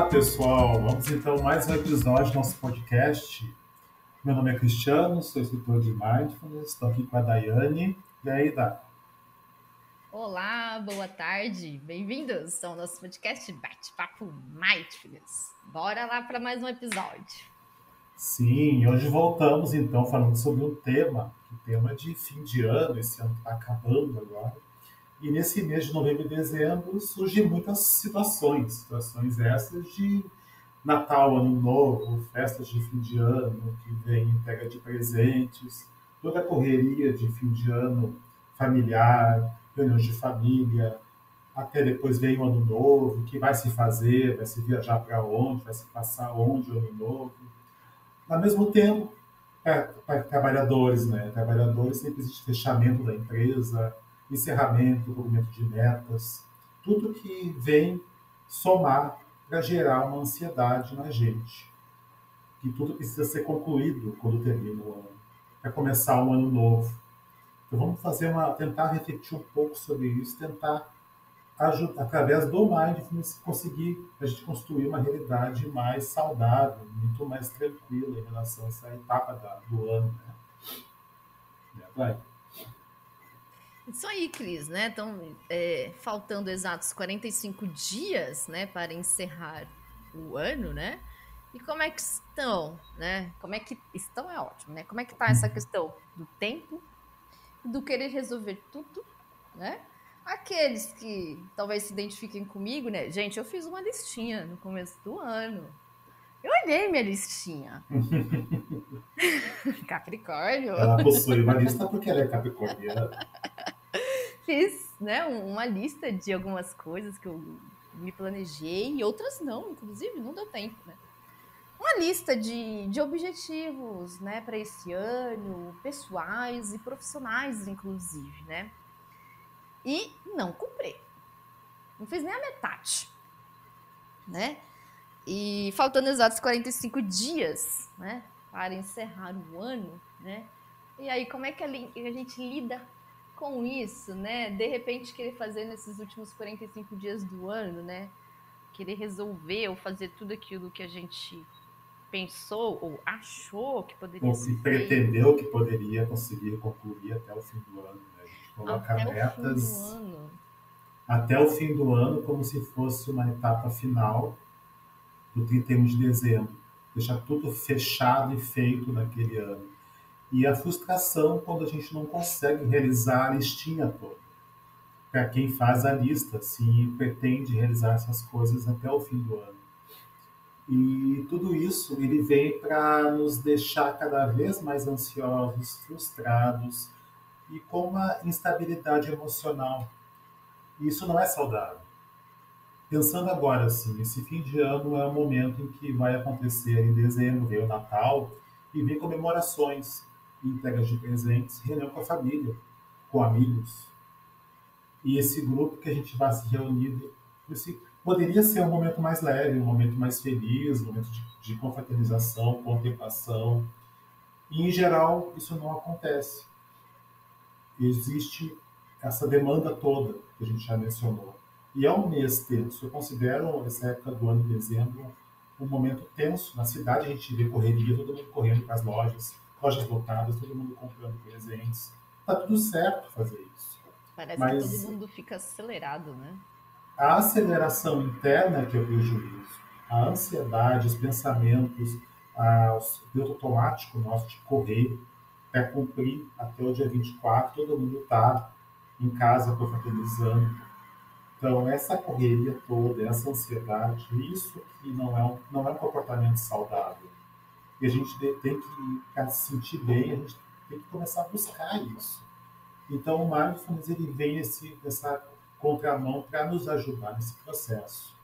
Olá, pessoal. Vamos então mais um episódio do nosso podcast. Meu nome é Cristiano, sou instrutor de Mindfulness. Estou aqui com a Daiane. E aí, Dá? Olá, boa tarde. Bem-vindos ao nosso podcast Bate-Papo Mindfulness. Bora lá para mais um episódio. Sim, hoje voltamos então falando sobre um tema, o tema de fim de ano, esse ano está acabando agora. E nesse mês de novembro e dezembro surgem muitas situações, situações essas de Natal, Ano Novo, festas de fim de ano, que vem entrega de presentes, toda a correria de fim de ano familiar, reuniões de família, até depois vem o Ano Novo, o que vai se fazer, vai se viajar para onde, vai se passar onde o Ano Novo. Ao mesmo tempo, para, para trabalhadores, né? Trabalhadores sempre existe fechamento da empresa, encerramento, cumprimento de metas, tudo que vem somar para gerar uma ansiedade na gente. Que tudo precisa ser concluído quando termina o ano, para começar um ano novo. Então vamos fazer uma, tentar refletir um pouco sobre isso, tentar ajudar, através do mindfulness conseguir a gente construir uma realidade mais saudável, muito mais tranquila em relação a essa etapa da, do ano, né? Vai. Isso aí, Cris, né? Então, é, faltando exatos 45 dias, né, para encerrar o ano, né? E como é que estão, né? Como é que estão é ótimo, né? Como é que tá essa questão do tempo, do querer resolver tudo, né? Aqueles que talvez se identifiquem comigo, né? Gente, eu fiz uma listinha no começo do ano. Eu olhei minha listinha. Capricórnio. Ela possui uma lista porque ela é capricorniana fiz né, uma lista de algumas coisas que eu me planejei e outras não, inclusive, não deu tempo, né? Uma lista de, de objetivos, né, para esse ano, pessoais e profissionais, inclusive, né? E não cumpri. Não fiz nem a metade, né? E faltando exatos 45 dias, né, para encerrar o ano, né? E aí, como é que a gente lida com isso, né? De repente querer fazer nesses últimos 45 dias do ano, né? Querer resolver ou fazer tudo aquilo que a gente pensou ou achou que poderia ou se pretendeu que poderia conseguir concluir até o fim do ano. Né? A gente coloca até metas o até o fim do ano como se fosse uma etapa final do 31 de dezembro. Deixar tudo fechado e feito naquele ano e a frustração quando a gente não consegue realizar a listinha toda. Para quem faz a lista, se pretende realizar essas coisas até o fim do ano. E tudo isso ele vem para nos deixar cada vez mais ansiosos, frustrados e com uma instabilidade emocional. E isso não é saudável. Pensando agora assim, esse fim de ano é o momento em que vai acontecer em dezembro, o Natal e vem comemorações entregas de presentes, reunião com a família, com amigos. E esse grupo que a gente vai se reunir, esse, poderia ser um momento mais leve, um momento mais feliz, um momento de, de confraternização, contemplação. E, em geral, isso não acontece. Existe essa demanda toda que a gente já mencionou. E é um mês tenso. Eu considero essa época do ano de dezembro um momento tenso. Na cidade a gente vê correria, todo mundo correndo para as lojas, lojas lotadas, todo mundo comprando presentes. Tá tudo certo fazer isso. Parece Mas que todo mundo fica acelerado, né? A aceleração interna que é o prejuízo, a ansiedade, os pensamentos, o piloto automático nosso de correr para cumprir até o dia 24, todo mundo está em casa confraternizando. Então, essa correria toda, essa ansiedade, isso que não é um, não é um comportamento saudável. E a gente tem que, para se sentir bem, a gente tem que começar a buscar isso. Então, o mindfulness ele vem esse, essa contramão para nos ajudar nesse processo.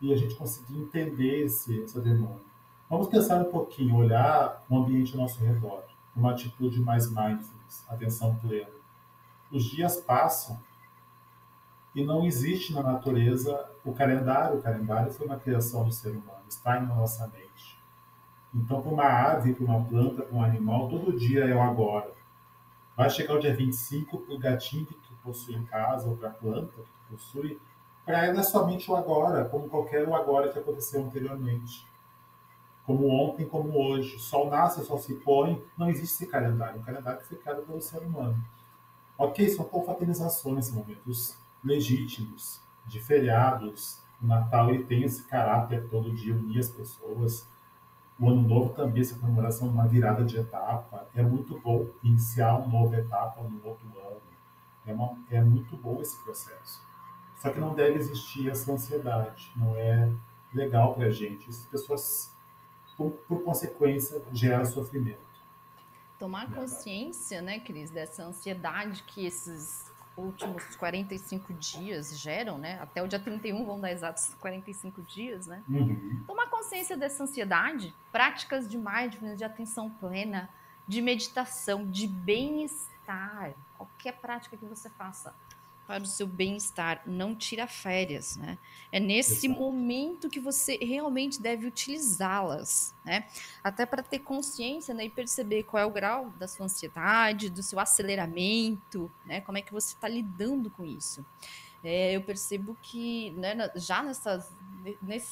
E a gente conseguir entender esse, essa demanda. Vamos pensar um pouquinho, olhar o ambiente ao nosso redor, uma atitude mais mindfulness, atenção plena. Os dias passam e não existe na natureza o calendário. O calendário foi uma criação do ser humano, está em nossa mente. Então, para uma ave, para uma planta, para um animal, todo dia é o agora. Vai chegar o dia 25 para o gatinho que tu possui em casa, ou para a planta que tu possui, para ela é somente o agora, como qualquer o agora que aconteceu anteriormente. Como ontem, como hoje. O sol nasce, o sol se põe, não existe esse calendário. O calendário que foi criado pelo ser humano. Ok, são confraternizações, momentos legítimos, de feriados. O Natal ele tem esse caráter todo dia, unir as pessoas. O Ano Novo também, essa comemoração uma virada de etapa. É muito bom iniciar uma nova etapa no outro ano. É, uma, é muito bom esse processo. Só que não deve existir essa ansiedade. Não é legal para a gente. As pessoas, por, por consequência, geram sofrimento. Tomar consciência, né, Cris, dessa ansiedade que esses últimos 45 dias geram, né? Até o dia 31 vão dar exatos 45 dias, né? Uhum. Tomar consciência dessa ansiedade, práticas de mindfulness, de atenção plena, de meditação, de bem-estar, qualquer prática que você faça para o seu bem-estar, não tira férias, né? É nesse Exato. momento que você realmente deve utilizá-las, né? Até para ter consciência, né, e perceber qual é o grau da sua ansiedade, do seu aceleramento, né? Como é que você está lidando com isso? É, eu percebo que, né, já nessas,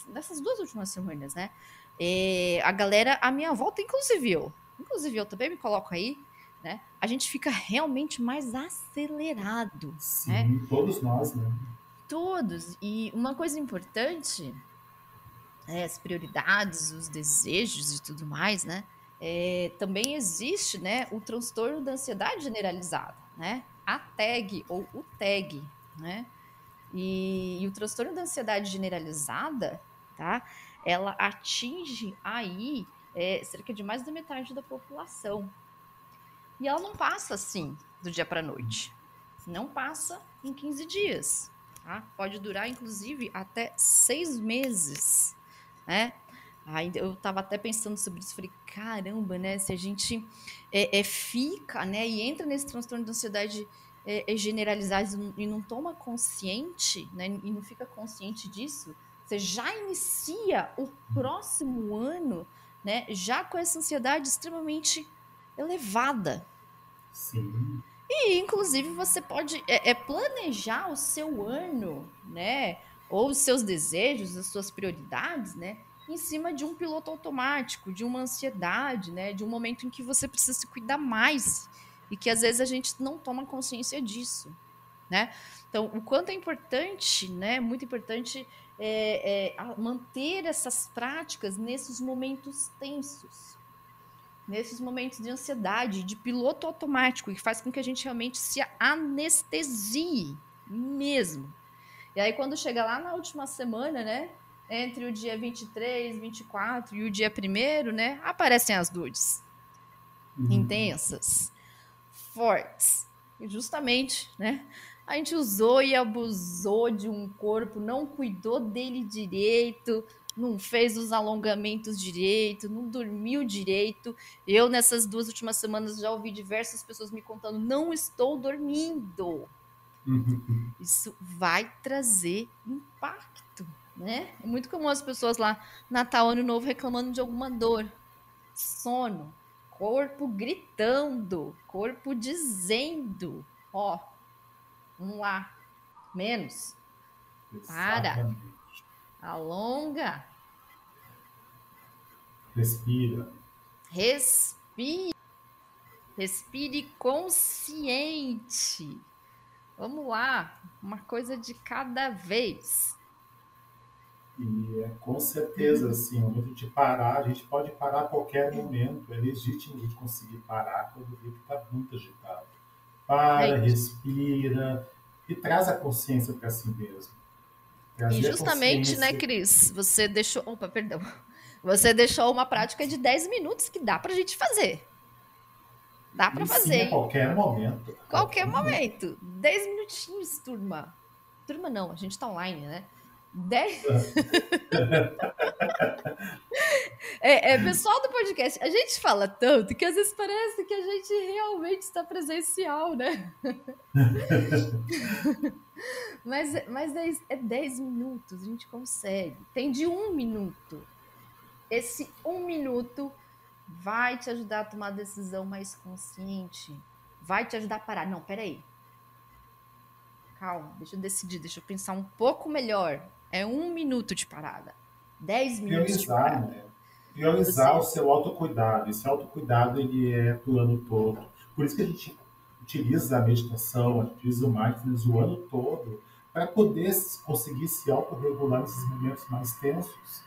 nessas duas últimas semanas, né, é, a galera, a minha volta, inclusive eu, inclusive eu também me coloco aí, né? A gente fica realmente mais acelerado. Sim, né? todos nós, né? Todos. E uma coisa importante, é, as prioridades, os desejos e tudo mais, né? É, também existe, né, o transtorno da ansiedade generalizada, né? A TAG ou o TAG, né? E, e o transtorno da ansiedade generalizada, tá? Ela atinge aí é, cerca de mais da metade da população, e ela não passa assim, do dia para noite. Não passa em 15 dias. Tá? Pode durar, inclusive, até seis meses. Né? Aí eu estava até pensando sobre isso, falei, caramba, né? Se a gente é, é fica, né, e entra nesse transtorno de ansiedade é, é generalizado e não toma consciente, né, e não fica consciente disso, você já inicia o próximo ano, né, já com essa ansiedade extremamente elevada. Sim. E, inclusive, você pode é, é planejar o seu ano, né? Ou os seus desejos, as suas prioridades, né? Em cima de um piloto automático, de uma ansiedade, né? De um momento em que você precisa se cuidar mais. E que às vezes a gente não toma consciência disso, né? Então, o quanto é importante, né? Muito importante é, é manter essas práticas nesses momentos tensos, nesses momentos de ansiedade, de piloto automático, que faz com que a gente realmente se anestesie mesmo. E aí, quando chega lá na última semana, né? Entre o dia 23, 24 e o dia 1 né? Aparecem as dores. Uhum. Intensas, fortes. E justamente, né? A gente usou e abusou de um corpo, não cuidou dele direito, não fez os alongamentos direito, não dormiu direito. Eu, nessas duas últimas semanas, já ouvi diversas pessoas me contando: não estou dormindo. Uhum. Isso vai trazer impacto, né? É muito comum as pessoas lá, Natal, Ano Novo, reclamando de alguma dor, sono, corpo gritando, corpo dizendo: ó, vamos lá, menos. Para. Alonga. Respira. Respire. Respire consciente. Vamos lá, uma coisa de cada vez. E é com certeza, assim, o momento de parar, a gente pode parar a qualquer momento. É legítimo a gente conseguir parar quando vê que está muito agitado. Para, é respira e traz a consciência para si mesmo. E justamente, né, Cris, você deixou. Opa, perdão. Você deixou uma prática de 10 minutos que dá pra gente fazer. Dá para fazer. Sim, a qualquer momento. Qualquer, qualquer momento. momento. 10 minutinhos, turma. Turma não, a gente tá online, né? 10. é, é, pessoal do podcast, a gente fala tanto que às vezes parece que a gente realmente está presencial, né? mas mas é, é 10 minutos, a gente consegue. Tem de um minuto. Esse um minuto vai te ajudar a tomar a decisão mais consciente. Vai te ajudar a parar. Não, peraí. calma, deixa eu decidir, deixa eu pensar um pouco melhor. É um minuto de parada, dez minutos Priorizar, de parada. Né? Priorizar Você... o seu autocuidado. Esse autocuidado, ele é do ano todo. Por isso que a gente utiliza a meditação, utiliza o mindfulness o ano todo, para poder conseguir se autorregular nesses momentos mais tensos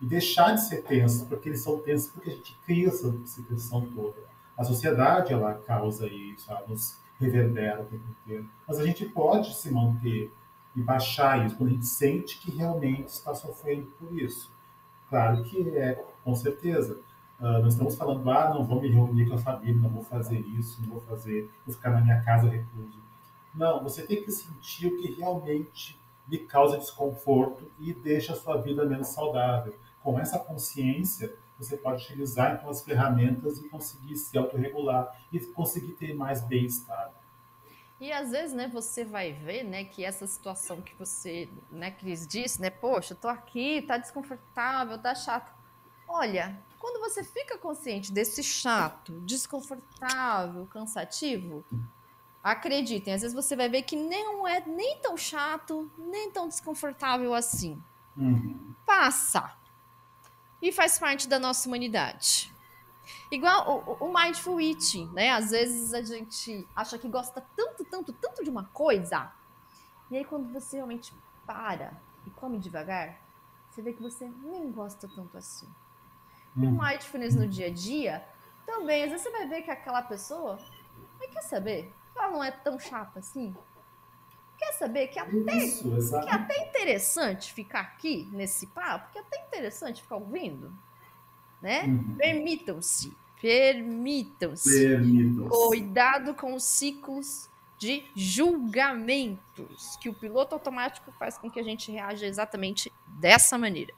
e deixar de ser tenso, porque eles são tensos porque a gente cria essa, essa tensão toda. A sociedade, ela causa isso, ela nos reverbera o tempo inteiro. Mas a gente pode se manter e baixar isso quando a gente sente que realmente está sofrendo por isso. Claro que é, com certeza. Nós estamos falando, ah, não vou me reunir com a família, não vou fazer isso, não vou fazer, vou ficar na minha casa recluso. Não, você tem que sentir o que realmente lhe causa desconforto e deixa a sua vida menos saudável. Com essa consciência, você pode utilizar então as ferramentas e conseguir se autorregular e conseguir ter mais bem-estar. E às vezes, né, você vai ver, né, que essa situação que você, né, Cris disse, né, poxa, tô aqui, tá desconfortável, tá chato. Olha, quando você fica consciente desse chato, desconfortável, cansativo, acreditem, às vezes você vai ver que não é nem tão chato, nem tão desconfortável assim. Uhum. Passa e faz parte da nossa humanidade. Igual o, o, mindful eating, né? Às vezes a gente acha que gosta tanto, tanto, tanto de uma coisa, e aí quando você realmente para e come devagar, você vê que você nem gosta tanto assim. E o hum. mindfulness no dia a dia, também, às vezes você vai ver que aquela pessoa, quer saber? Ela não é tão chata assim. Quer saber que até, Isso, que é até interessante ficar aqui nesse papo, que é até interessante ficar ouvindo, né? Uhum. Permitam-se, permitam-se. Permitam Cuidado com os ciclos de julgamentos, que o piloto automático faz com que a gente reaja exatamente dessa maneira.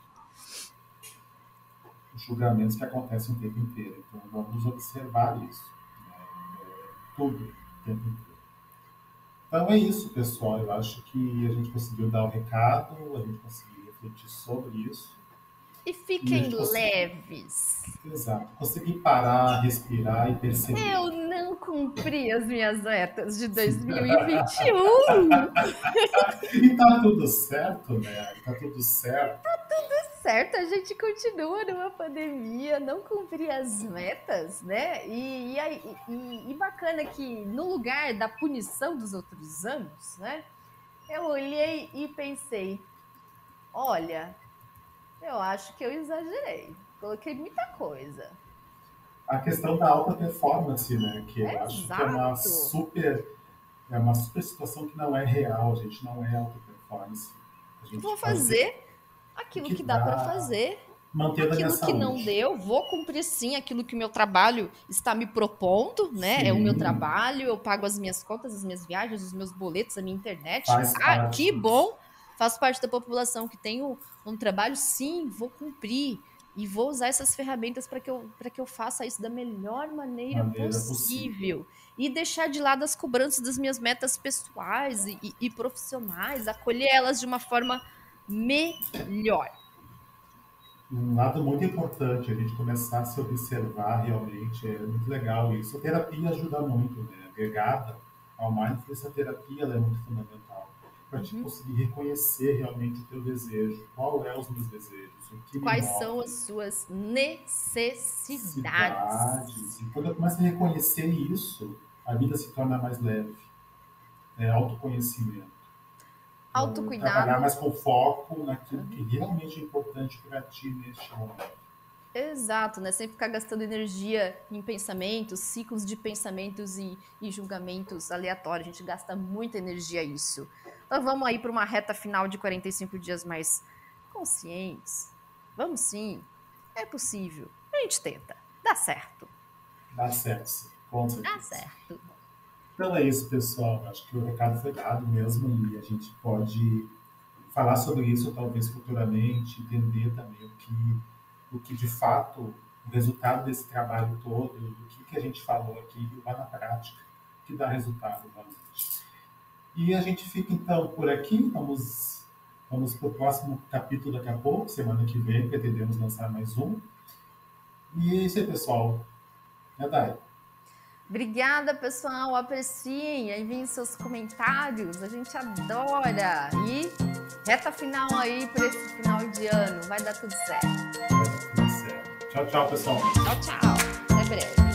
Julgamentos que acontecem o tempo inteiro. Então vamos observar isso. Né? Tudo o tempo inteiro. Então é isso, pessoal. Eu acho que a gente conseguiu dar o recado, a gente conseguiu refletir sobre isso. E fiquem e leves. Exato. Conseguir parar, respirar e perceber. Eu não cumpri as minhas metas de 2021. e tá tudo certo, né? Tá tudo certo. Certo, a gente continua numa pandemia, não cumprir as metas, né? E, e, e, e, bacana que no lugar da punição dos outros anos, né? Eu olhei e pensei, olha, eu acho que eu exagerei, coloquei muita coisa. A questão da alta performance, né? Que eu é acho exato. que é uma super, é uma super situação que não é real, gente, não é alta performance. Vou fazer aquilo que, que dá, dá para fazer. Mantendo aquilo que não deu, vou cumprir sim aquilo que o meu trabalho está me propondo, né? Sim. É o meu trabalho, eu pago as minhas contas, as minhas viagens, os meus boletos, a minha internet. Faz ah, parte. que bom! Faço parte da população que tem um, um trabalho, sim, vou cumprir. E vou usar essas ferramentas para que, eu, que eu faça isso da melhor maneira, maneira possível. possível. E deixar de lado as cobranças das minhas metas pessoais e, e, e profissionais, acolher elas de uma forma melhor. Um lado muito importante, a gente começar a se observar realmente, é muito legal isso. A terapia ajuda muito, né? Agregada ao mindfulness, a terapia é muito fundamental para uhum. te conseguir reconhecer realmente o teu desejo. Qual é os meus desejos? Quais são as suas necessidades? necessidades? E quando eu começo a reconhecer isso, a vida se torna mais leve. É autoconhecimento. Autocuidado. Trabalhar mais com foco naquilo que realmente é importante para ti neste momento. Exato, né? Sempre ficar gastando energia em pensamentos, ciclos de pensamentos e, e julgamentos aleatórios. A gente gasta muita energia isso. Então vamos aí para uma reta final de 45 dias mais conscientes. Vamos sim. É possível. A gente tenta. Dá certo. Dá certo, sim. Com certeza. Dá certo. Então é isso, pessoal. Acho que o recado foi dado mesmo e a gente pode falar sobre isso talvez futuramente, entender também o que, o que de fato, o resultado desse trabalho todo, do que, que a gente falou aqui, lá na prática, que dá resultado realmente. E a gente fica então por aqui, vamos, vamos para o próximo capítulo daqui a pouco, semana que vem, pretendemos lançar mais um. E é isso aí, pessoal. É daí. Obrigada, pessoal. Apreciem, enviem seus comentários. A gente adora. E reta final aí para esse final de ano. Vai dar tudo certo. Vai dar tudo certo. Tchau, tchau, pessoal. Tchau, tchau. Até breve.